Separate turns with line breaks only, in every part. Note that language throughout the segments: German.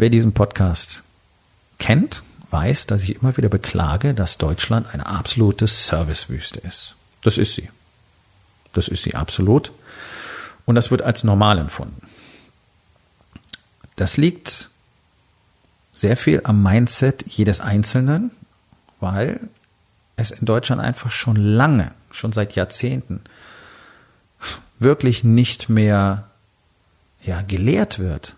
Wer diesen Podcast kennt, weiß, dass ich immer wieder beklage, dass Deutschland eine absolute Servicewüste ist. Das ist sie. Das ist sie absolut. Und das wird als normal empfunden. Das liegt sehr viel am Mindset jedes Einzelnen, weil es in Deutschland einfach schon lange, schon seit Jahrzehnten, wirklich nicht mehr ja, gelehrt wird,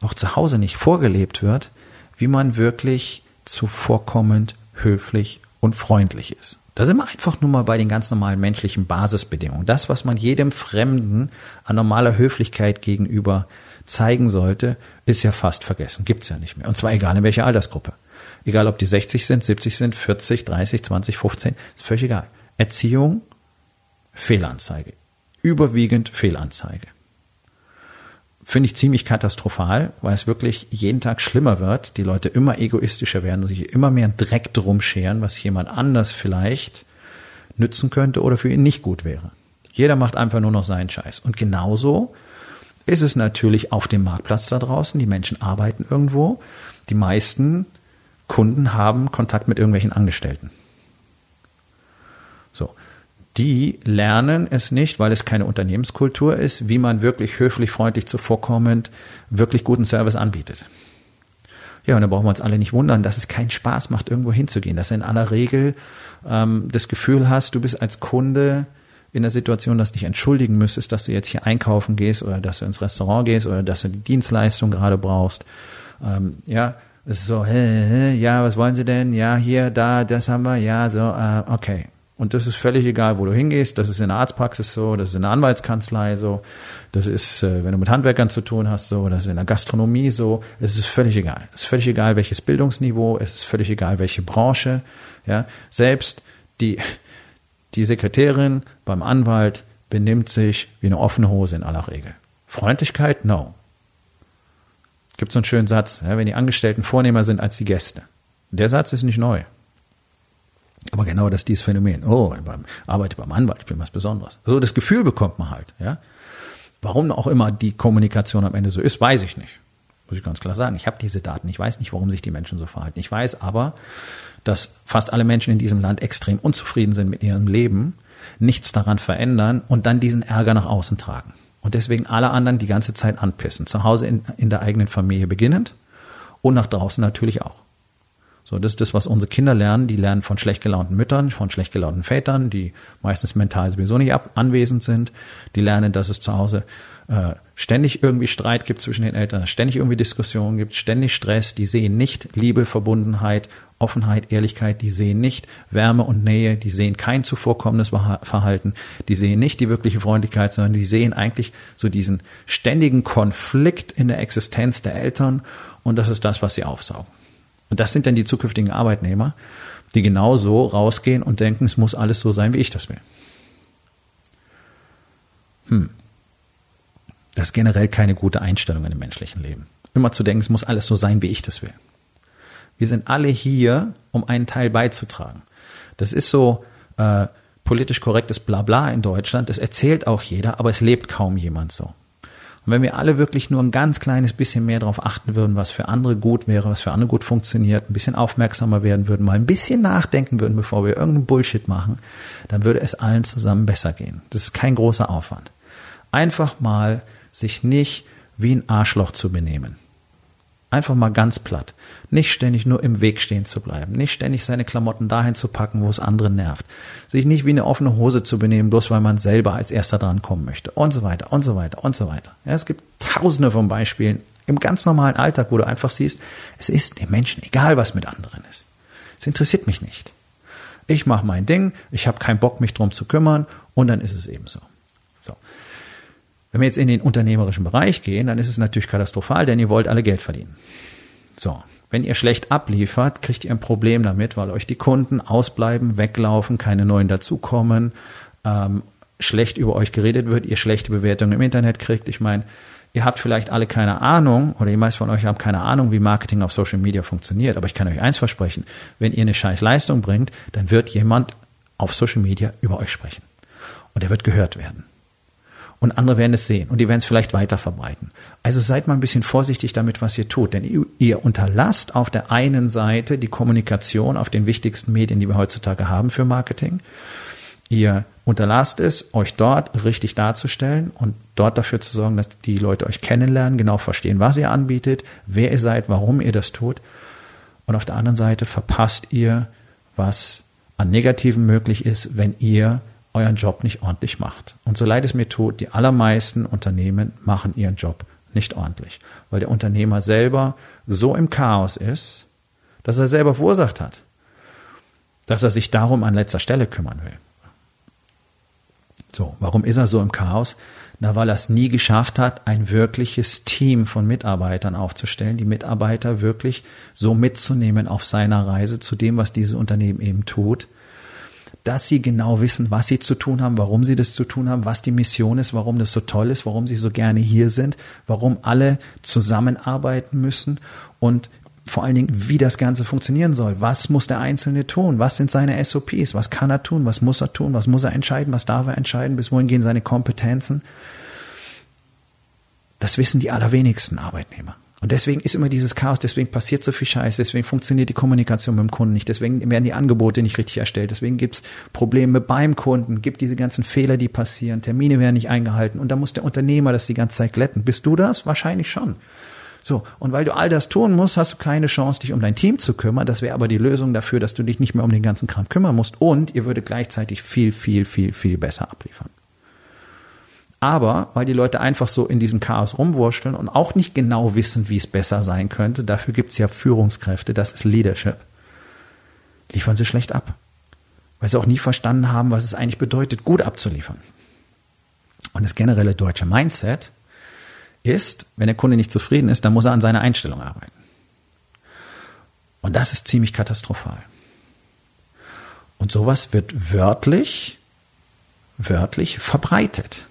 auch zu Hause nicht vorgelebt wird, wie man wirklich zuvorkommend, höflich und freundlich ist. Da sind wir einfach nur mal bei den ganz normalen menschlichen Basisbedingungen. Das, was man jedem Fremden an normaler Höflichkeit gegenüber zeigen sollte, ist ja fast vergessen. Gibt's ja nicht mehr. Und zwar egal in welcher Altersgruppe. Egal, ob die 60 sind, 70 sind, 40, 30, 20, 15, ist völlig egal. Erziehung, Fehlanzeige. Überwiegend Fehlanzeige finde ich ziemlich katastrophal, weil es wirklich jeden Tag schlimmer wird. Die Leute immer egoistischer werden, sich immer mehr Dreck drum scheren, was jemand anders vielleicht nützen könnte oder für ihn nicht gut wäre. Jeder macht einfach nur noch seinen Scheiß. Und genauso ist es natürlich auf dem Marktplatz da draußen. Die Menschen arbeiten irgendwo. Die meisten Kunden haben Kontakt mit irgendwelchen Angestellten. So die lernen es nicht, weil es keine Unternehmenskultur ist, wie man wirklich höflich, freundlich, zuvorkommend, wirklich guten Service anbietet. Ja, und da brauchen wir uns alle nicht wundern, dass es keinen Spaß macht, irgendwo hinzugehen. Dass du in aller Regel ähm, das Gefühl hast, du bist als Kunde in der Situation, dass du dich entschuldigen müsstest, dass du jetzt hier einkaufen gehst oder dass du ins Restaurant gehst oder dass du die Dienstleistung gerade brauchst. Ähm, ja, es ist so, hä, hä, ja, was wollen Sie denn? Ja, hier, da, das haben wir, ja, so, äh, okay. Und das ist völlig egal, wo du hingehst. Das ist in der Arztpraxis so, das ist in der Anwaltskanzlei so, das ist, äh, wenn du mit Handwerkern zu tun hast, so, das ist in der Gastronomie so. Es ist völlig egal. Es ist völlig egal, welches Bildungsniveau, es ist völlig egal, welche Branche. Ja, selbst die, die Sekretärin beim Anwalt benimmt sich wie eine offene Hose in aller Regel. Freundlichkeit? No. Gibt so einen schönen Satz, ja, wenn die Angestellten vornehmer sind als die Gäste. Der Satz ist nicht neu. Aber genau das ist dieses Phänomen. Oh, beim, arbeite beim Anwalt, ich bin was Besonderes. So das Gefühl bekommt man halt, ja. Warum auch immer die Kommunikation am Ende so ist, weiß ich nicht. Muss ich ganz klar sagen. Ich habe diese Daten. Ich weiß nicht, warum sich die Menschen so verhalten. Ich weiß aber, dass fast alle Menschen in diesem Land extrem unzufrieden sind mit ihrem Leben, nichts daran verändern und dann diesen Ärger nach außen tragen. Und deswegen alle anderen die ganze Zeit anpissen. Zu Hause in, in der eigenen Familie beginnend und nach draußen natürlich auch. So, das ist das, was unsere Kinder lernen. Die lernen von schlecht gelaunten Müttern, von schlecht gelaunten Vätern, die meistens mental sowieso nicht ab anwesend sind. Die lernen, dass es zu Hause äh, ständig irgendwie Streit gibt zwischen den Eltern, ständig irgendwie Diskussionen gibt, ständig Stress. Die sehen nicht Liebe, Verbundenheit, Offenheit, Ehrlichkeit. Die sehen nicht Wärme und Nähe. Die sehen kein zuvorkommendes Verhalten. Die sehen nicht die wirkliche Freundlichkeit, sondern die sehen eigentlich so diesen ständigen Konflikt in der Existenz der Eltern. Und das ist das, was sie aufsaugen. Und das sind dann die zukünftigen Arbeitnehmer, die genau so rausgehen und denken, es muss alles so sein, wie ich das will. Hm. Das ist generell keine gute Einstellung in dem menschlichen Leben. Immer zu denken, es muss alles so sein, wie ich das will. Wir sind alle hier, um einen Teil beizutragen. Das ist so äh, politisch korrektes Blabla in Deutschland. Das erzählt auch jeder, aber es lebt kaum jemand so. Und wenn wir alle wirklich nur ein ganz kleines bisschen mehr darauf achten würden, was für andere gut wäre, was für andere gut funktioniert, ein bisschen aufmerksamer werden würden, mal ein bisschen nachdenken würden, bevor wir irgendeinen Bullshit machen, dann würde es allen zusammen besser gehen. Das ist kein großer Aufwand. Einfach mal sich nicht wie ein Arschloch zu benehmen. Einfach mal ganz platt. Nicht ständig nur im Weg stehen zu bleiben. Nicht ständig seine Klamotten dahin zu packen, wo es andere nervt. Sich nicht wie eine offene Hose zu benehmen, bloß weil man selber als erster dran kommen möchte. Und so weiter, und so weiter, und so weiter. Ja, es gibt tausende von Beispielen im ganz normalen Alltag, wo du einfach siehst, es ist dem Menschen egal, was mit anderen ist. Es interessiert mich nicht. Ich mache mein Ding, ich habe keinen Bock, mich drum zu kümmern und dann ist es eben so. So. Wenn wir jetzt in den unternehmerischen Bereich gehen, dann ist es natürlich katastrophal, denn ihr wollt alle Geld verdienen. So. Wenn ihr schlecht abliefert, kriegt ihr ein Problem damit, weil euch die Kunden ausbleiben, weglaufen, keine neuen dazukommen, ähm, schlecht über euch geredet wird, ihr schlechte Bewertungen im Internet kriegt. Ich meine, ihr habt vielleicht alle keine Ahnung oder die meisten von euch haben keine Ahnung, wie Marketing auf Social Media funktioniert. Aber ich kann euch eins versprechen, wenn ihr eine scheiß Leistung bringt, dann wird jemand auf Social Media über euch sprechen. Und er wird gehört werden und andere werden es sehen und die werden es vielleicht weiter verbreiten. Also seid mal ein bisschen vorsichtig damit, was ihr tut, denn ihr, unterlasst auf der einen Seite die Kommunikation auf den wichtigsten Medien, die wir heutzutage haben für Marketing. Ihr unterlasst es, euch dort richtig darzustellen und dort dafür zu sorgen, dass die Leute euch kennenlernen, genau verstehen, was ihr anbietet, wer ihr seid, warum ihr das tut. Und auf der anderen Seite verpasst ihr, was an Negativen möglich ist, wenn ihr euren Job nicht ordentlich macht. Und so leid es mir tut, die allermeisten Unternehmen machen ihren Job nicht ordentlich, weil der Unternehmer selber so im Chaos ist, dass er selber verursacht hat, dass er sich darum an letzter Stelle kümmern will. So, warum ist er so im Chaos? Na, weil er es nie geschafft hat, ein wirkliches Team von Mitarbeitern aufzustellen, die Mitarbeiter wirklich so mitzunehmen auf seiner Reise zu dem, was dieses Unternehmen eben tut, dass sie genau wissen, was sie zu tun haben, warum sie das zu tun haben, was die Mission ist, warum das so toll ist, warum sie so gerne hier sind, warum alle zusammenarbeiten müssen und vor allen Dingen, wie das Ganze funktionieren soll. Was muss der Einzelne tun? Was sind seine SOPs? Was kann er tun? Was muss er tun? Was muss er entscheiden? Was darf er entscheiden? Bis wohin gehen seine Kompetenzen? Das wissen die allerwenigsten Arbeitnehmer. Und deswegen ist immer dieses Chaos, deswegen passiert so viel Scheiß, deswegen funktioniert die Kommunikation mit dem Kunden nicht, deswegen werden die Angebote nicht richtig erstellt, deswegen gibt's Probleme beim Kunden, gibt diese ganzen Fehler, die passieren, Termine werden nicht eingehalten und da muss der Unternehmer das die ganze Zeit glätten. Bist du das? Wahrscheinlich schon. So, und weil du all das tun musst, hast du keine Chance, dich um dein Team zu kümmern. Das wäre aber die Lösung dafür, dass du dich nicht mehr um den ganzen Kram kümmern musst und ihr würde gleichzeitig viel, viel, viel, viel besser abliefern. Aber weil die Leute einfach so in diesem Chaos rumwurschteln und auch nicht genau wissen, wie es besser sein könnte, dafür gibt es ja Führungskräfte, das ist Leadership, liefern sie schlecht ab. Weil sie auch nie verstanden haben, was es eigentlich bedeutet, gut abzuliefern. Und das generelle deutsche Mindset ist, wenn der Kunde nicht zufrieden ist, dann muss er an seiner Einstellung arbeiten. Und das ist ziemlich katastrophal. Und sowas wird wörtlich, wörtlich verbreitet.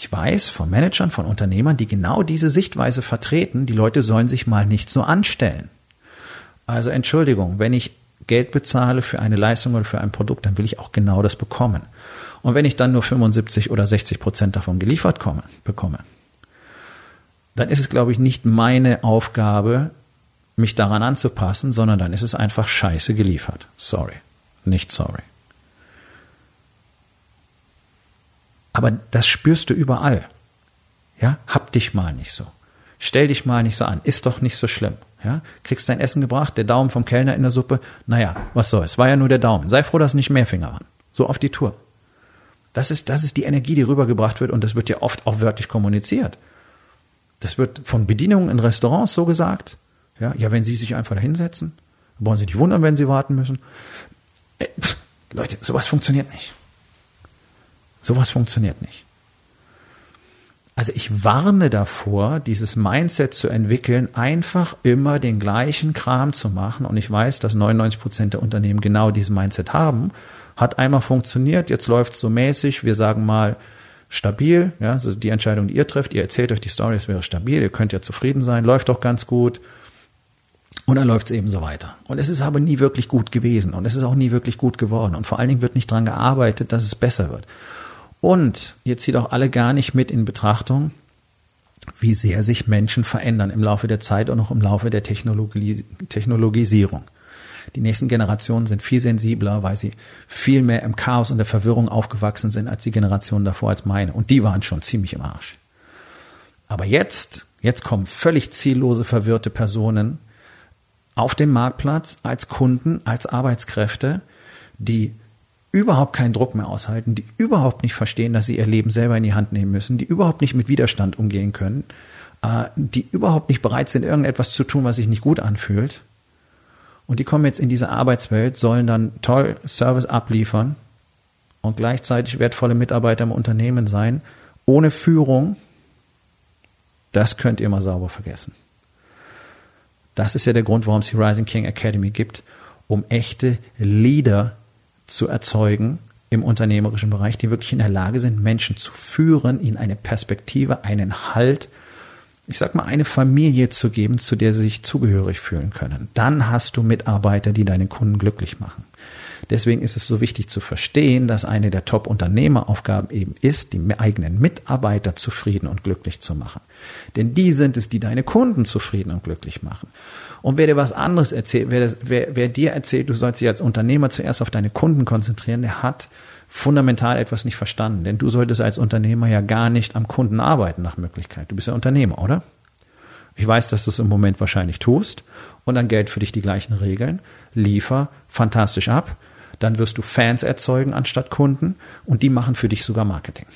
Ich weiß von Managern, von Unternehmern, die genau diese Sichtweise vertreten, die Leute sollen sich mal nicht so anstellen. Also Entschuldigung, wenn ich Geld bezahle für eine Leistung oder für ein Produkt, dann will ich auch genau das bekommen. Und wenn ich dann nur 75 oder 60 Prozent davon geliefert komme, bekomme, dann ist es, glaube ich, nicht meine Aufgabe, mich daran anzupassen, sondern dann ist es einfach scheiße geliefert. Sorry. Nicht sorry. Aber das spürst du überall. Ja, hab dich mal nicht so. Stell dich mal nicht so an. Ist doch nicht so schlimm. Ja, kriegst dein Essen gebracht, der Daumen vom Kellner in der Suppe. Naja, was soll's. War ja nur der Daumen. Sei froh, dass nicht mehr Finger waren. So auf die Tour. Das ist, das ist die Energie, die rübergebracht wird und das wird ja oft auch wörtlich kommuniziert. Das wird von Bedienungen in Restaurants so gesagt. Ja, ja, wenn Sie sich einfach da hinsetzen, wollen Sie nicht wundern, wenn Sie warten müssen. Äh, Leute, sowas funktioniert nicht. Sowas funktioniert nicht. Also ich warne davor, dieses Mindset zu entwickeln, einfach immer den gleichen Kram zu machen. Und ich weiß, dass 99 Prozent der Unternehmen genau dieses Mindset haben. Hat einmal funktioniert, jetzt läuft es so mäßig. Wir sagen mal stabil. Ja, also die Entscheidung, die ihr trefft, ihr erzählt euch die Story, es wäre stabil. Ihr könnt ja zufrieden sein, läuft doch ganz gut. Und dann läuft es eben so weiter. Und es ist aber nie wirklich gut gewesen. Und es ist auch nie wirklich gut geworden. Und vor allen Dingen wird nicht dran gearbeitet, dass es besser wird. Und ihr zieht auch alle gar nicht mit in Betrachtung, wie sehr sich Menschen verändern im Laufe der Zeit und auch im Laufe der Technologie, Technologisierung. Die nächsten Generationen sind viel sensibler, weil sie viel mehr im Chaos und der Verwirrung aufgewachsen sind als die Generationen davor als meine. Und die waren schon ziemlich im Arsch. Aber jetzt, jetzt kommen völlig ziellose, verwirrte Personen auf den Marktplatz als Kunden, als Arbeitskräfte, die überhaupt keinen Druck mehr aushalten, die überhaupt nicht verstehen, dass sie ihr Leben selber in die Hand nehmen müssen, die überhaupt nicht mit Widerstand umgehen können, äh, die überhaupt nicht bereit sind, irgendetwas zu tun, was sich nicht gut anfühlt. Und die kommen jetzt in diese Arbeitswelt, sollen dann toll Service abliefern und gleichzeitig wertvolle Mitarbeiter im Unternehmen sein, ohne Führung, das könnt ihr mal sauber vergessen. Das ist ja der Grund, warum es die Rising King Academy gibt, um echte Leader zu erzeugen im unternehmerischen Bereich, die wirklich in der Lage sind, Menschen zu führen, ihnen eine Perspektive, einen Halt, ich sag mal, eine Familie zu geben, zu der sie sich zugehörig fühlen können. Dann hast du Mitarbeiter, die deine Kunden glücklich machen. Deswegen ist es so wichtig zu verstehen, dass eine der Top-Unternehmeraufgaben eben ist, die eigenen Mitarbeiter zufrieden und glücklich zu machen. Denn die sind es, die deine Kunden zufrieden und glücklich machen. Und wer dir was anderes erzählt, wer, wer, wer dir erzählt, du sollst dich als Unternehmer zuerst auf deine Kunden konzentrieren, der hat fundamental etwas nicht verstanden. Denn du solltest als Unternehmer ja gar nicht am Kunden arbeiten nach Möglichkeit. Du bist ja Unternehmer, oder? Ich weiß, dass du es im Moment wahrscheinlich tust und dann Geld für dich die gleichen Regeln. Liefer fantastisch ab dann wirst du Fans erzeugen anstatt Kunden und die machen für dich sogar Marketing.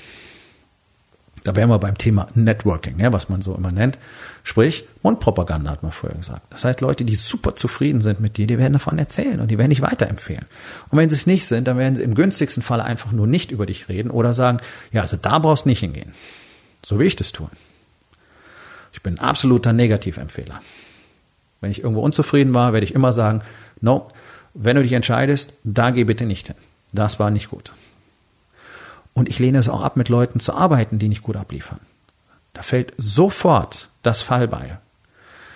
Da wären wir beim Thema Networking, ja, was man so immer nennt. Sprich, Mundpropaganda hat man vorher gesagt. Das heißt, Leute, die super zufrieden sind mit dir, die werden davon erzählen und die werden dich weiterempfehlen. Und wenn sie es nicht sind, dann werden sie im günstigsten Fall einfach nur nicht über dich reden oder sagen, ja, also da brauchst du nicht hingehen. So wie ich das tue. Ich bin ein absoluter Negativempfehler. Wenn ich irgendwo unzufrieden war, werde ich immer sagen, no, wenn du dich entscheidest, da geh bitte nicht hin. Das war nicht gut. Und ich lehne es auch ab, mit Leuten zu arbeiten, die nicht gut abliefern. Da fällt sofort das Fallbeil.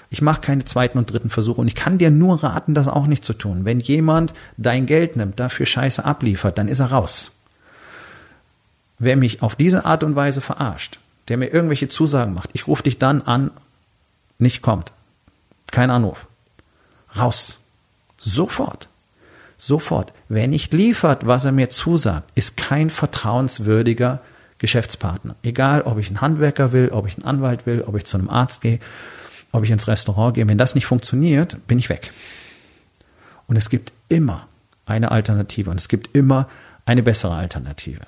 Ich mache keine zweiten und dritten Versuche und ich kann dir nur raten, das auch nicht zu tun. Wenn jemand dein Geld nimmt, dafür Scheiße abliefert, dann ist er raus. Wer mich auf diese Art und Weise verarscht, der mir irgendwelche Zusagen macht, ich rufe dich dann an, nicht kommt. Kein Anruf. Raus. Sofort. Sofort. Wer nicht liefert, was er mir zusagt, ist kein vertrauenswürdiger Geschäftspartner. Egal, ob ich einen Handwerker will, ob ich einen Anwalt will, ob ich zu einem Arzt gehe, ob ich ins Restaurant gehe. Wenn das nicht funktioniert, bin ich weg. Und es gibt immer eine Alternative und es gibt immer eine bessere Alternative.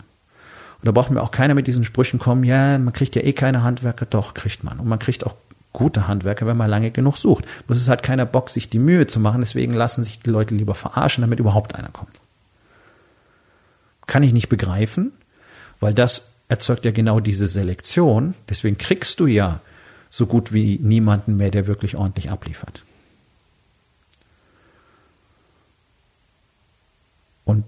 Und da braucht mir auch keiner mit diesen Sprüchen kommen, ja, man kriegt ja eh keine Handwerker, doch, kriegt man. Und man kriegt auch gute Handwerker, wenn man lange genug sucht. Bloß es hat keiner Bock, sich die Mühe zu machen, deswegen lassen sich die Leute lieber verarschen, damit überhaupt einer kommt. Kann ich nicht begreifen, weil das erzeugt ja genau diese Selektion. Deswegen kriegst du ja so gut wie niemanden mehr, der wirklich ordentlich abliefert. Und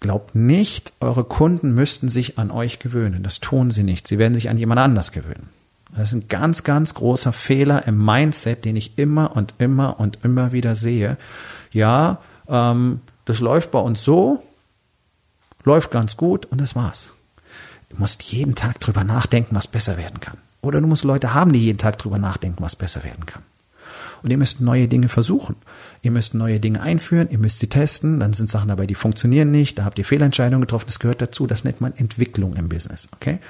glaubt nicht, eure Kunden müssten sich an euch gewöhnen. Das tun sie nicht. Sie werden sich an jemand anders gewöhnen. Das ist ein ganz, ganz großer Fehler im Mindset, den ich immer und immer und immer wieder sehe. Ja, ähm, das läuft bei uns so, läuft ganz gut und das war's. Du musst jeden Tag drüber nachdenken, was besser werden kann. Oder du musst Leute haben, die jeden Tag drüber nachdenken, was besser werden kann. Und ihr müsst neue Dinge versuchen. Ihr müsst neue Dinge einführen, ihr müsst sie testen, dann sind Sachen dabei, die funktionieren nicht, da habt ihr Fehlentscheidungen getroffen, das gehört dazu, das nennt man Entwicklung im Business, okay?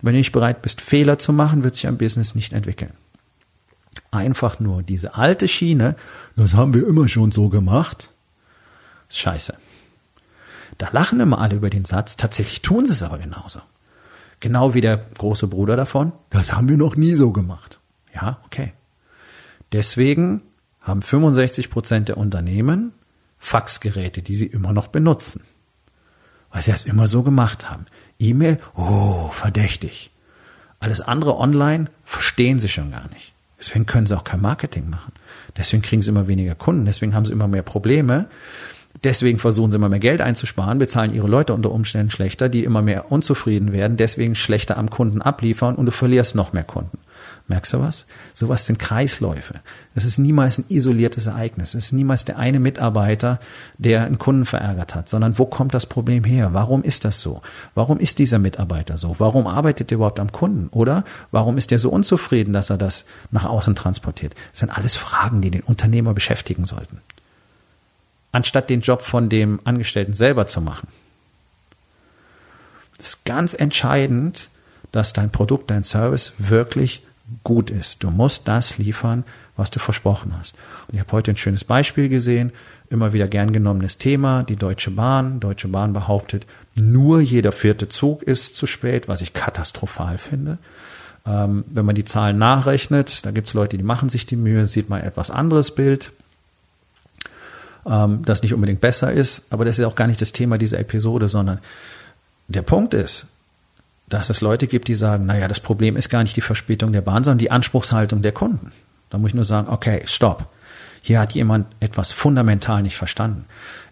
Wenn du nicht bereit bist, Fehler zu machen, wird sich ein Business nicht entwickeln. Einfach nur diese alte Schiene, das haben wir immer schon so gemacht, ist scheiße. Da lachen immer alle über den Satz, tatsächlich tun sie es aber genauso. Genau wie der große Bruder davon, das haben wir noch nie so gemacht. Ja, okay. Deswegen haben 65 Prozent der Unternehmen Faxgeräte, die sie immer noch benutzen. Weil sie das immer so gemacht haben. E-Mail, oh, verdächtig. Alles andere online verstehen sie schon gar nicht. Deswegen können sie auch kein Marketing machen. Deswegen kriegen sie immer weniger Kunden. Deswegen haben sie immer mehr Probleme. Deswegen versuchen sie immer mehr Geld einzusparen, bezahlen ihre Leute unter Umständen schlechter, die immer mehr unzufrieden werden, deswegen schlechter am Kunden abliefern und du verlierst noch mehr Kunden. Merkst du was? Sowas sind Kreisläufe. Das ist niemals ein isoliertes Ereignis. Es ist niemals der eine Mitarbeiter, der einen Kunden verärgert hat, sondern wo kommt das Problem her? Warum ist das so? Warum ist dieser Mitarbeiter so? Warum arbeitet er überhaupt am Kunden? Oder warum ist er so unzufrieden, dass er das nach außen transportiert? Das sind alles Fragen, die den Unternehmer beschäftigen sollten. Anstatt den Job von dem Angestellten selber zu machen. Das ist ganz entscheidend, dass dein Produkt, dein Service wirklich gut ist. Du musst das liefern, was du versprochen hast. Und ich habe heute ein schönes Beispiel gesehen, immer wieder gern genommenes Thema, die Deutsche Bahn. Deutsche Bahn behauptet, nur jeder vierte Zug ist zu spät, was ich katastrophal finde. Ähm, wenn man die Zahlen nachrechnet, da gibt es Leute, die machen sich die Mühe, sieht man etwas anderes Bild, ähm, das nicht unbedingt besser ist, aber das ist auch gar nicht das Thema dieser Episode, sondern der Punkt ist, dass es Leute gibt, die sagen, naja, das Problem ist gar nicht die Verspätung der Bahn, sondern die Anspruchshaltung der Kunden. Da muss ich nur sagen, okay, stopp. Hier hat jemand etwas fundamental nicht verstanden.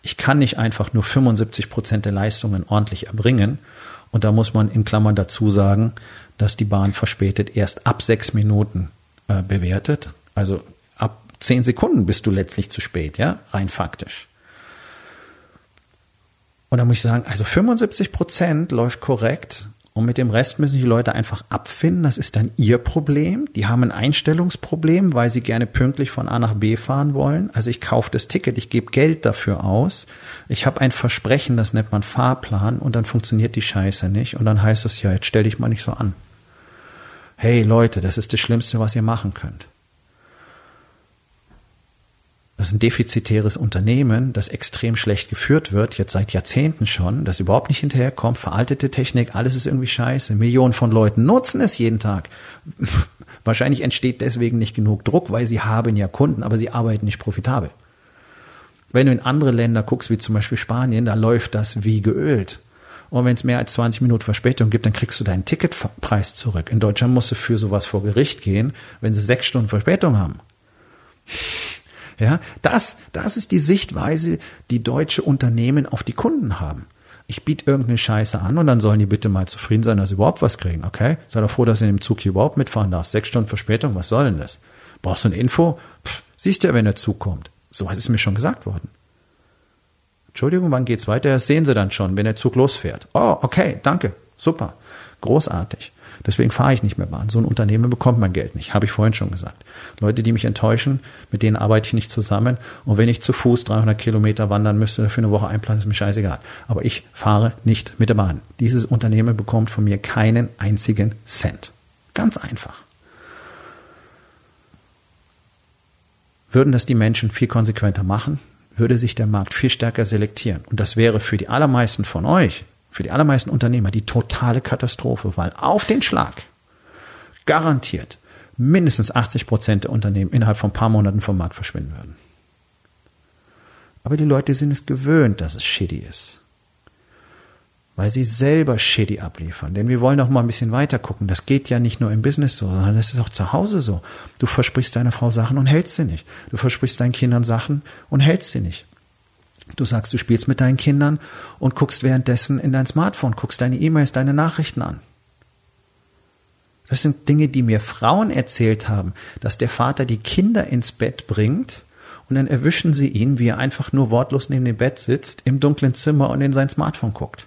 Ich kann nicht einfach nur 75 Prozent der Leistungen ordentlich erbringen. Und da muss man in Klammern dazu sagen, dass die Bahn verspätet erst ab sechs Minuten äh, bewertet. Also ab zehn Sekunden bist du letztlich zu spät, ja, rein faktisch. Und da muss ich sagen, also 75 Prozent läuft korrekt und mit dem Rest müssen die Leute einfach abfinden. Das ist dann ihr Problem. Die haben ein Einstellungsproblem, weil sie gerne pünktlich von A nach B fahren wollen. Also ich kaufe das Ticket, ich gebe Geld dafür aus. Ich habe ein Versprechen, das nennt man Fahrplan und dann funktioniert die Scheiße nicht. Und dann heißt es ja, jetzt stell dich mal nicht so an. Hey Leute, das ist das Schlimmste, was ihr machen könnt. Das ist ein defizitäres Unternehmen, das extrem schlecht geführt wird, jetzt seit Jahrzehnten schon, das überhaupt nicht hinterherkommt, veraltete Technik, alles ist irgendwie scheiße. Millionen von Leuten nutzen es jeden Tag. Wahrscheinlich entsteht deswegen nicht genug Druck, weil sie haben ja Kunden, aber sie arbeiten nicht profitabel. Wenn du in andere Länder guckst, wie zum Beispiel Spanien, da läuft das wie geölt. Und wenn es mehr als 20 Minuten Verspätung gibt, dann kriegst du deinen Ticketpreis zurück. In Deutschland musst du für sowas vor Gericht gehen, wenn sie sechs Stunden Verspätung haben. Ja, das, das ist die Sichtweise, die deutsche Unternehmen auf die Kunden haben. Ich biete irgendeine Scheiße an und dann sollen die bitte mal zufrieden sein, dass sie überhaupt was kriegen, okay? Sei doch froh, dass du in dem Zug hier überhaupt mitfahren darfst. Sechs Stunden Verspätung, was soll denn das? Brauchst du eine Info? Pff, siehst ja, wenn der Zug kommt. So was ist mir schon gesagt worden. Entschuldigung, wann geht's weiter? Das sehen Sie dann schon, wenn der Zug losfährt. Oh, okay, danke, super, großartig. Deswegen fahre ich nicht mehr Bahn. So ein Unternehmen bekommt mein Geld nicht, habe ich vorhin schon gesagt. Leute, die mich enttäuschen, mit denen arbeite ich nicht zusammen. Und wenn ich zu Fuß 300 Kilometer wandern müsste für eine Woche einplanen, ist mir scheißegal. Aber ich fahre nicht mit der Bahn. Dieses Unternehmen bekommt von mir keinen einzigen Cent. Ganz einfach. Würden das die Menschen viel konsequenter machen, würde sich der Markt viel stärker selektieren. Und das wäre für die allermeisten von euch für die allermeisten Unternehmer die totale Katastrophe, weil auf den Schlag garantiert mindestens 80 Prozent der Unternehmen innerhalb von ein paar Monaten vom Markt verschwinden würden. Aber die Leute sind es gewöhnt, dass es shitty ist. Weil sie selber shitty abliefern. Denn wir wollen auch mal ein bisschen weiter gucken. Das geht ja nicht nur im Business so, sondern das ist auch zu Hause so. Du versprichst deiner Frau Sachen und hältst sie nicht. Du versprichst deinen Kindern Sachen und hältst sie nicht. Du sagst, du spielst mit deinen Kindern und guckst währenddessen in dein Smartphone, guckst deine E-Mails, deine Nachrichten an. Das sind Dinge, die mir Frauen erzählt haben, dass der Vater die Kinder ins Bett bringt und dann erwischen sie ihn, wie er einfach nur wortlos neben dem Bett sitzt, im dunklen Zimmer und in sein Smartphone guckt.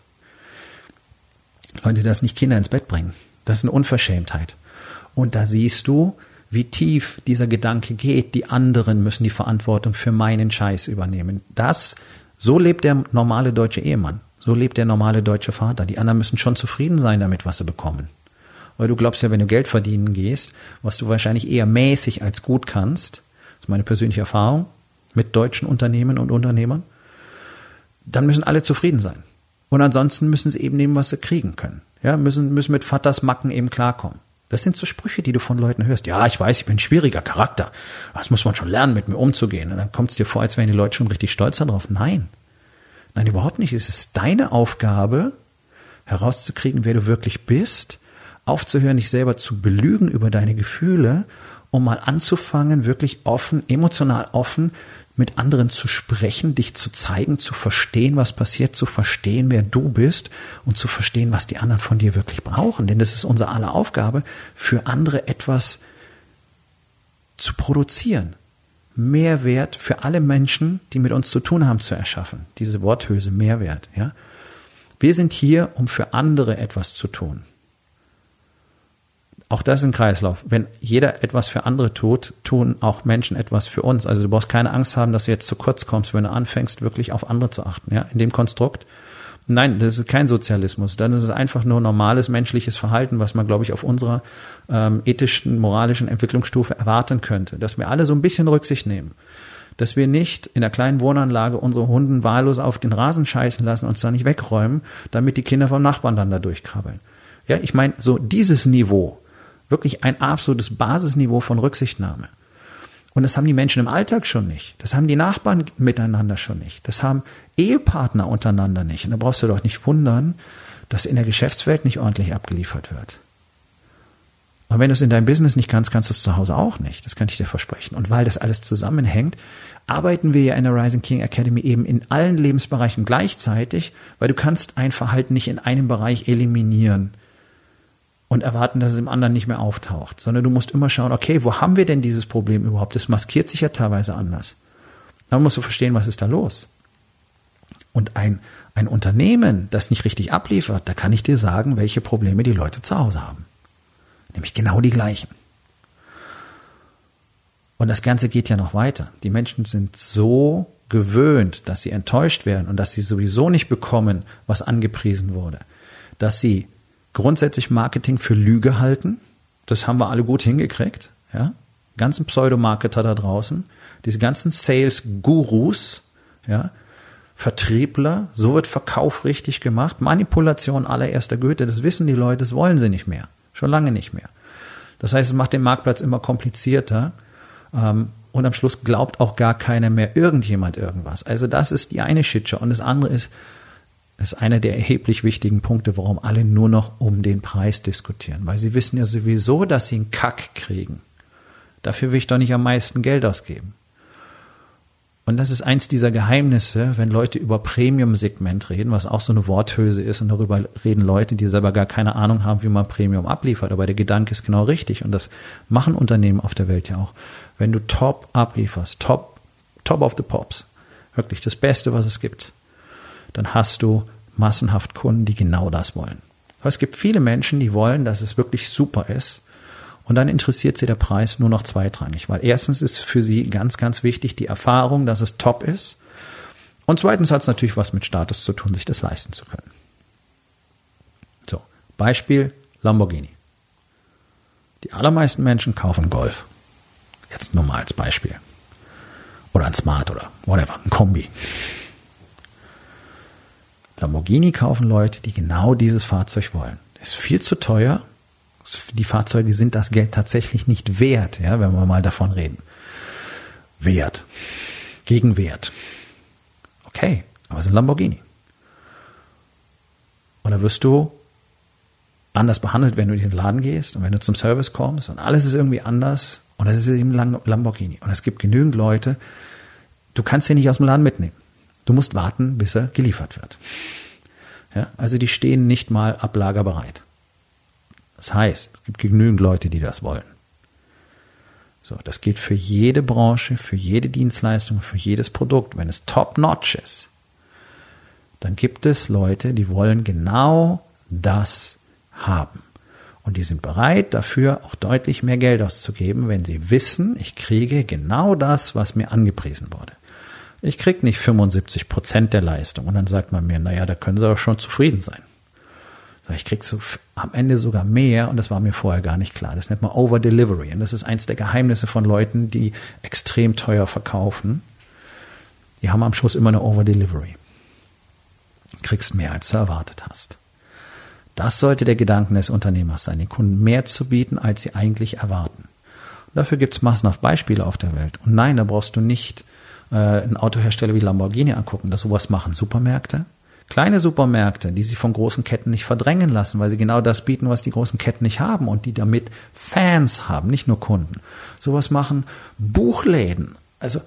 Leute, das nicht Kinder ins Bett bringen. Das ist eine Unverschämtheit. Und da siehst du, wie tief dieser Gedanke geht, die anderen müssen die Verantwortung für meinen Scheiß übernehmen. Das, so lebt der normale deutsche Ehemann. So lebt der normale deutsche Vater. Die anderen müssen schon zufrieden sein damit, was sie bekommen. Weil du glaubst ja, wenn du Geld verdienen gehst, was du wahrscheinlich eher mäßig als gut kannst, das ist meine persönliche Erfahrung mit deutschen Unternehmen und Unternehmern, dann müssen alle zufrieden sein. Und ansonsten müssen sie eben nehmen, was sie kriegen können. Ja, müssen, müssen mit Vaters Macken eben klarkommen. Das sind so Sprüche, die du von Leuten hörst. Ja, ich weiß, ich bin ein schwieriger Charakter. Das muss man schon lernen, mit mir umzugehen. Und dann kommt es dir vor, als wären die Leute schon richtig stolz darauf. Nein. Nein, überhaupt nicht. Es ist deine Aufgabe, herauszukriegen, wer du wirklich bist, aufzuhören, dich selber zu belügen über deine Gefühle, um mal anzufangen, wirklich offen, emotional offen mit anderen zu sprechen, dich zu zeigen, zu verstehen, was passiert, zu verstehen, wer du bist und zu verstehen, was die anderen von dir wirklich brauchen. Denn das ist unsere aller Aufgabe, für andere etwas zu produzieren. Mehrwert für alle Menschen, die mit uns zu tun haben, zu erschaffen. Diese Worthülse Mehrwert, ja. Wir sind hier, um für andere etwas zu tun. Auch das ist ein Kreislauf. Wenn jeder etwas für andere tut, tun auch Menschen etwas für uns. Also du brauchst keine Angst haben, dass du jetzt zu kurz kommst, wenn du anfängst, wirklich auf andere zu achten. Ja, in dem Konstrukt. Nein, das ist kein Sozialismus. Dann ist es einfach nur normales menschliches Verhalten, was man, glaube ich, auf unserer ähm, ethischen, moralischen Entwicklungsstufe erwarten könnte. Dass wir alle so ein bisschen Rücksicht nehmen. Dass wir nicht in der kleinen Wohnanlage unsere Hunden wahllos auf den Rasen scheißen lassen und uns da nicht wegräumen, damit die Kinder vom Nachbarn dann da durchkrabbeln. Ja, ich meine, so dieses Niveau, Wirklich ein absolutes Basisniveau von Rücksichtnahme. Und das haben die Menschen im Alltag schon nicht. Das haben die Nachbarn miteinander schon nicht. Das haben Ehepartner untereinander nicht. Und da brauchst du doch nicht wundern, dass in der Geschäftswelt nicht ordentlich abgeliefert wird. Und wenn du es in deinem Business nicht kannst, kannst du es zu Hause auch nicht. Das kann ich dir versprechen. Und weil das alles zusammenhängt, arbeiten wir ja in der Rising King Academy eben in allen Lebensbereichen gleichzeitig, weil du kannst ein Verhalten nicht in einem Bereich eliminieren und erwarten, dass es im anderen nicht mehr auftaucht, sondern du musst immer schauen, okay, wo haben wir denn dieses Problem überhaupt? Das maskiert sich ja teilweise anders. Dann musst du verstehen, was ist da los. Und ein, ein Unternehmen, das nicht richtig abliefert, da kann ich dir sagen, welche Probleme die Leute zu Hause haben. Nämlich genau die gleichen. Und das Ganze geht ja noch weiter. Die Menschen sind so gewöhnt, dass sie enttäuscht werden und dass sie sowieso nicht bekommen, was angepriesen wurde, dass sie grundsätzlich Marketing für Lüge halten. Das haben wir alle gut hingekriegt. Ja? Ganzen Pseudomarketer da draußen, diese ganzen Sales-Gurus, ja, Vertriebler, so wird Verkauf richtig gemacht. Manipulation allererster Güte, das wissen die Leute, das wollen sie nicht mehr. Schon lange nicht mehr. Das heißt, es macht den Marktplatz immer komplizierter. Ähm, und am Schluss glaubt auch gar keiner mehr irgendjemand irgendwas. Also das ist die eine Shitshow. Und das andere ist, ist einer der erheblich wichtigen Punkte, warum alle nur noch um den Preis diskutieren. Weil sie wissen ja sowieso, dass sie einen Kack kriegen. Dafür will ich doch nicht am meisten Geld ausgeben. Und das ist eins dieser Geheimnisse, wenn Leute über Premium-Segment reden, was auch so eine Worthülse ist, und darüber reden Leute, die selber gar keine Ahnung haben, wie man Premium abliefert. Aber der Gedanke ist genau richtig. Und das machen Unternehmen auf der Welt ja auch. Wenn du top ablieferst, top, top of the pops, wirklich das Beste, was es gibt, dann hast du massenhaft Kunden, die genau das wollen. Aber es gibt viele Menschen, die wollen, dass es wirklich super ist und dann interessiert sie der Preis nur noch zweitrangig, weil erstens ist für sie ganz, ganz wichtig die Erfahrung, dass es top ist. Und zweitens hat es natürlich was mit Status zu tun, sich das leisten zu können. So, Beispiel Lamborghini. Die allermeisten Menschen kaufen Golf. Jetzt nur mal als Beispiel. Oder ein Smart oder whatever, ein Kombi. Lamborghini kaufen Leute, die genau dieses Fahrzeug wollen. Ist viel zu teuer, die Fahrzeuge sind das Geld tatsächlich nicht wert, ja, wenn wir mal davon reden. Wert. Gegenwert. Okay, aber es ist ein Lamborghini. Und da wirst du anders behandelt, wenn du in den Laden gehst und wenn du zum Service kommst und alles ist irgendwie anders und das ist eben Lamborghini. Und es gibt genügend Leute, du kannst den nicht aus dem Laden mitnehmen. Du musst warten, bis er geliefert wird. Ja, also die stehen nicht mal ablagerbereit. Das heißt, es gibt genügend Leute, die das wollen. So, das geht für jede Branche, für jede Dienstleistung, für jedes Produkt. Wenn es top-notch ist, dann gibt es Leute, die wollen genau das haben. Und die sind bereit, dafür auch deutlich mehr Geld auszugeben, wenn sie wissen, ich kriege genau das, was mir angepriesen wurde. Ich kriege nicht 75 Prozent der Leistung. Und dann sagt man mir, naja, da können Sie auch schon zufrieden sein. Ich krieg so am Ende sogar mehr und das war mir vorher gar nicht klar. Das nennt man Over Delivery und das ist eins der Geheimnisse von Leuten, die extrem teuer verkaufen. Die haben am Schluss immer eine Over Delivery. Kriegst mehr, als du erwartet hast. Das sollte der Gedanke des Unternehmers sein, den Kunden mehr zu bieten, als sie eigentlich erwarten. Dafür gibt es massenhaft Beispiele auf der Welt. Und nein, da brauchst du nicht äh, einen Autohersteller wie Lamborghini angucken, das sowas machen Supermärkte, Kleine Supermärkte, die sich von großen Ketten nicht verdrängen lassen, weil sie genau das bieten, was die großen Ketten nicht haben und die damit Fans haben, nicht nur Kunden. Sowas machen Buchläden. Also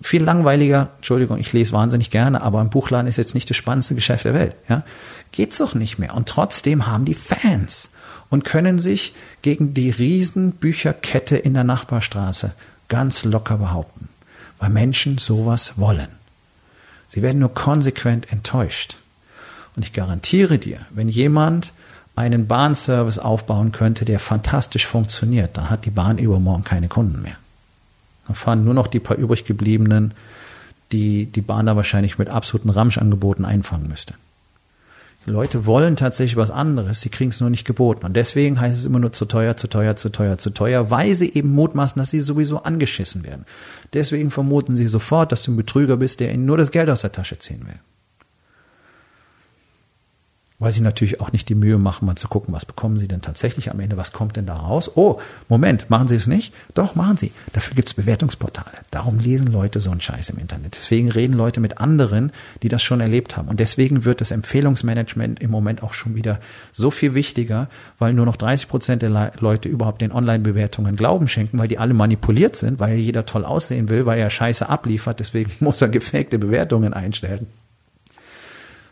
viel langweiliger, Entschuldigung, ich lese wahnsinnig gerne, aber ein Buchladen ist jetzt nicht das spannendste Geschäft der Welt. Ja? Geht's doch nicht mehr. Und trotzdem haben die Fans und können sich gegen die Riesenbücherkette in der Nachbarstraße ganz locker behaupten, weil Menschen sowas wollen. Sie werden nur konsequent enttäuscht. Und ich garantiere dir, wenn jemand einen Bahnservice aufbauen könnte, der fantastisch funktioniert, dann hat die Bahn übermorgen keine Kunden mehr. Dann fahren nur noch die paar übrig gebliebenen, die die Bahn da wahrscheinlich mit absoluten Ramschangeboten einfangen müsste. Leute wollen tatsächlich was anderes, sie kriegen es nur nicht geboten. Und deswegen heißt es immer nur zu teuer, zu teuer, zu teuer, zu teuer, weil sie eben mutmaßen, dass sie sowieso angeschissen werden. Deswegen vermuten sie sofort, dass du ein Betrüger bist, der ihnen nur das Geld aus der Tasche ziehen will. Weil sie natürlich auch nicht die Mühe machen, mal zu gucken, was bekommen sie denn tatsächlich am Ende, was kommt denn da raus. Oh, Moment, machen sie es nicht? Doch, machen sie. Dafür gibt es Bewertungsportale. Darum lesen Leute so einen Scheiß im Internet. Deswegen reden Leute mit anderen, die das schon erlebt haben. Und deswegen wird das Empfehlungsmanagement im Moment auch schon wieder so viel wichtiger, weil nur noch 30 Prozent der Leute überhaupt den Online-Bewertungen Glauben schenken, weil die alle manipuliert sind, weil jeder toll aussehen will, weil er Scheiße abliefert. Deswegen muss er gefakte Bewertungen einstellen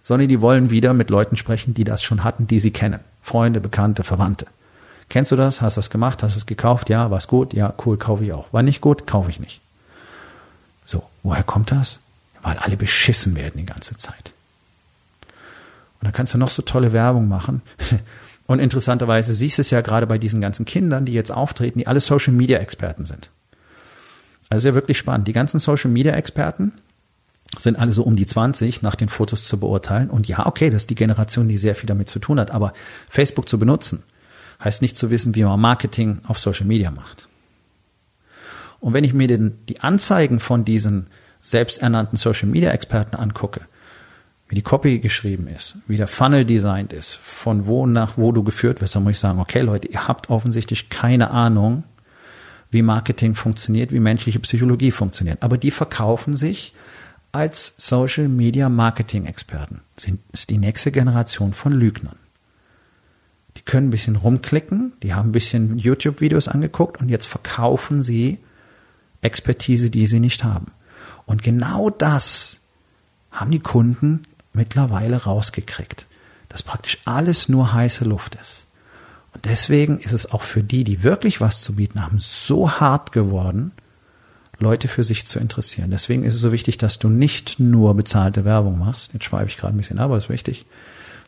sondern die wollen wieder mit Leuten sprechen, die das schon hatten, die sie kennen. Freunde, Bekannte, Verwandte. Kennst du das? Hast du das gemacht? Hast du es gekauft? Ja, war's gut? Ja, cool, kaufe ich auch. War nicht gut? Kaufe ich nicht. So, woher kommt das? Weil alle beschissen werden die ganze Zeit. Und dann kannst du noch so tolle Werbung machen. Und interessanterweise siehst du es ja gerade bei diesen ganzen Kindern, die jetzt auftreten, die alle Social Media Experten sind. Also ja wirklich spannend. Die ganzen Social Media Experten, sind alle so um die 20 nach den Fotos zu beurteilen. Und ja, okay, das ist die Generation, die sehr viel damit zu tun hat. Aber Facebook zu benutzen, heißt nicht zu wissen, wie man Marketing auf Social Media macht. Und wenn ich mir den, die Anzeigen von diesen selbsternannten Social Media Experten angucke, wie die Copy geschrieben ist, wie der Funnel designt ist, von wo nach wo du geführt wirst, dann muss ich sagen, okay Leute, ihr habt offensichtlich keine Ahnung, wie Marketing funktioniert, wie menschliche Psychologie funktioniert. Aber die verkaufen sich als Social Media Marketing Experten sind, ist die nächste Generation von Lügnern. Die können ein bisschen rumklicken, die haben ein bisschen YouTube-Videos angeguckt und jetzt verkaufen sie Expertise, die sie nicht haben. Und genau das haben die Kunden mittlerweile rausgekriegt, dass praktisch alles nur heiße Luft ist. Und deswegen ist es auch für die, die wirklich was zu bieten haben, so hart geworden, Leute für sich zu interessieren. Deswegen ist es so wichtig, dass du nicht nur bezahlte Werbung machst, jetzt schweife ich gerade ein bisschen ab, aber ist wichtig,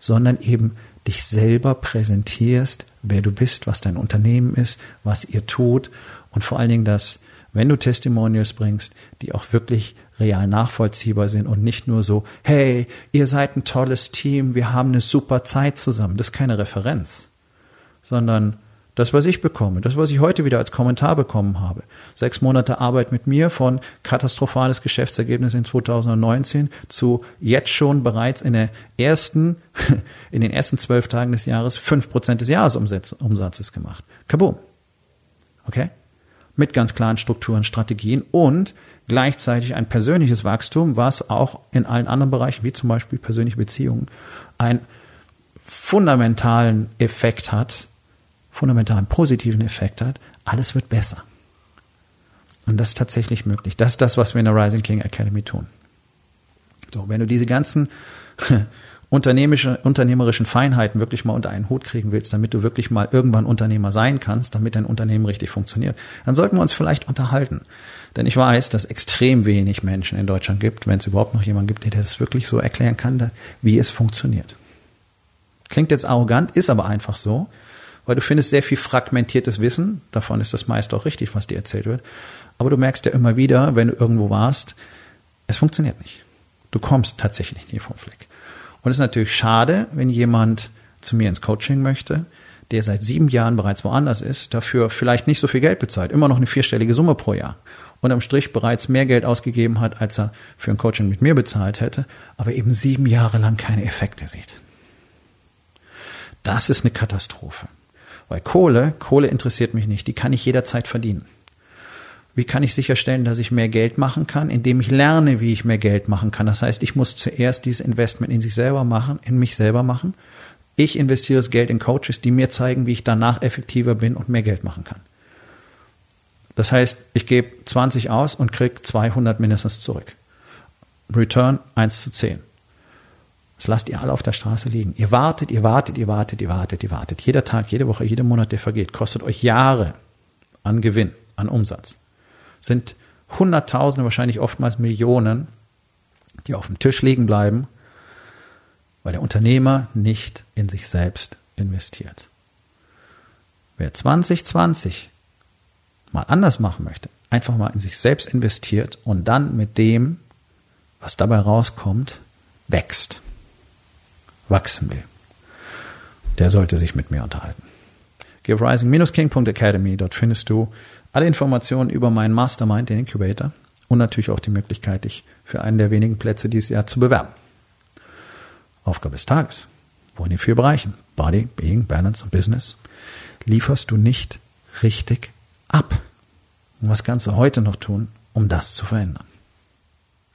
sondern eben dich selber präsentierst, wer du bist, was dein Unternehmen ist, was ihr tut und vor allen Dingen, dass wenn du Testimonials bringst, die auch wirklich real nachvollziehbar sind und nicht nur so, hey, ihr seid ein tolles Team, wir haben eine super Zeit zusammen. Das ist keine Referenz, sondern das, was ich bekomme, das, was ich heute wieder als Kommentar bekommen habe. Sechs Monate Arbeit mit mir von katastrophales Geschäftsergebnis in 2019 zu jetzt schon bereits in der ersten, in den ersten zwölf Tagen des Jahres fünf Prozent des Jahresumsatzes gemacht. Kaboom. Okay? Mit ganz klaren Strukturen, Strategien und gleichzeitig ein persönliches Wachstum, was auch in allen anderen Bereichen, wie zum Beispiel persönliche Beziehungen, einen fundamentalen Effekt hat, fundamentalen positiven Effekt hat, alles wird besser. Und das ist tatsächlich möglich. Das ist das, was wir in der Rising King Academy tun. So, wenn du diese ganzen unternehmerischen Feinheiten wirklich mal unter einen Hut kriegen willst, damit du wirklich mal irgendwann Unternehmer sein kannst, damit dein Unternehmen richtig funktioniert, dann sollten wir uns vielleicht unterhalten. Denn ich weiß, dass extrem wenig Menschen in Deutschland gibt, wenn es überhaupt noch jemanden gibt, der das wirklich so erklären kann, wie es funktioniert. Klingt jetzt arrogant, ist aber einfach so weil du findest sehr viel fragmentiertes Wissen. Davon ist das meist auch richtig, was dir erzählt wird. Aber du merkst ja immer wieder, wenn du irgendwo warst, es funktioniert nicht. Du kommst tatsächlich nie vom Fleck. Und es ist natürlich schade, wenn jemand zu mir ins Coaching möchte, der seit sieben Jahren bereits woanders ist, dafür vielleicht nicht so viel Geld bezahlt, immer noch eine vierstellige Summe pro Jahr und am Strich bereits mehr Geld ausgegeben hat, als er für ein Coaching mit mir bezahlt hätte, aber eben sieben Jahre lang keine Effekte sieht. Das ist eine Katastrophe. Weil Kohle, Kohle interessiert mich nicht, die kann ich jederzeit verdienen. Wie kann ich sicherstellen, dass ich mehr Geld machen kann, indem ich lerne, wie ich mehr Geld machen kann? Das heißt, ich muss zuerst dieses Investment in sich selber machen, in mich selber machen. Ich investiere das Geld in Coaches, die mir zeigen, wie ich danach effektiver bin und mehr Geld machen kann. Das heißt, ich gebe 20 aus und kriege 200 mindestens zurück. Return 1 zu 10. Das lasst ihr alle auf der Straße liegen. Ihr wartet, ihr wartet, ihr wartet, ihr wartet, ihr wartet. Jeder Tag, jede Woche, jeder Monat, der vergeht, kostet euch Jahre an Gewinn, an Umsatz. Sind Hunderttausende, wahrscheinlich oftmals Millionen, die auf dem Tisch liegen bleiben, weil der Unternehmer nicht in sich selbst investiert. Wer 2020 mal anders machen möchte, einfach mal in sich selbst investiert und dann mit dem, was dabei rauskommt, wächst wachsen will, der sollte sich mit mir unterhalten. Geh auf rising-king.academy, dort findest du alle Informationen über meinen Mastermind, den Incubator und natürlich auch die Möglichkeit, dich für einen der wenigen Plätze dieses Jahr zu bewerben. Aufgabe des Tages. wo in den vier Bereichen Body, Being, Balance und Business lieferst du nicht richtig ab. Und was kannst du heute noch tun, um das zu verändern?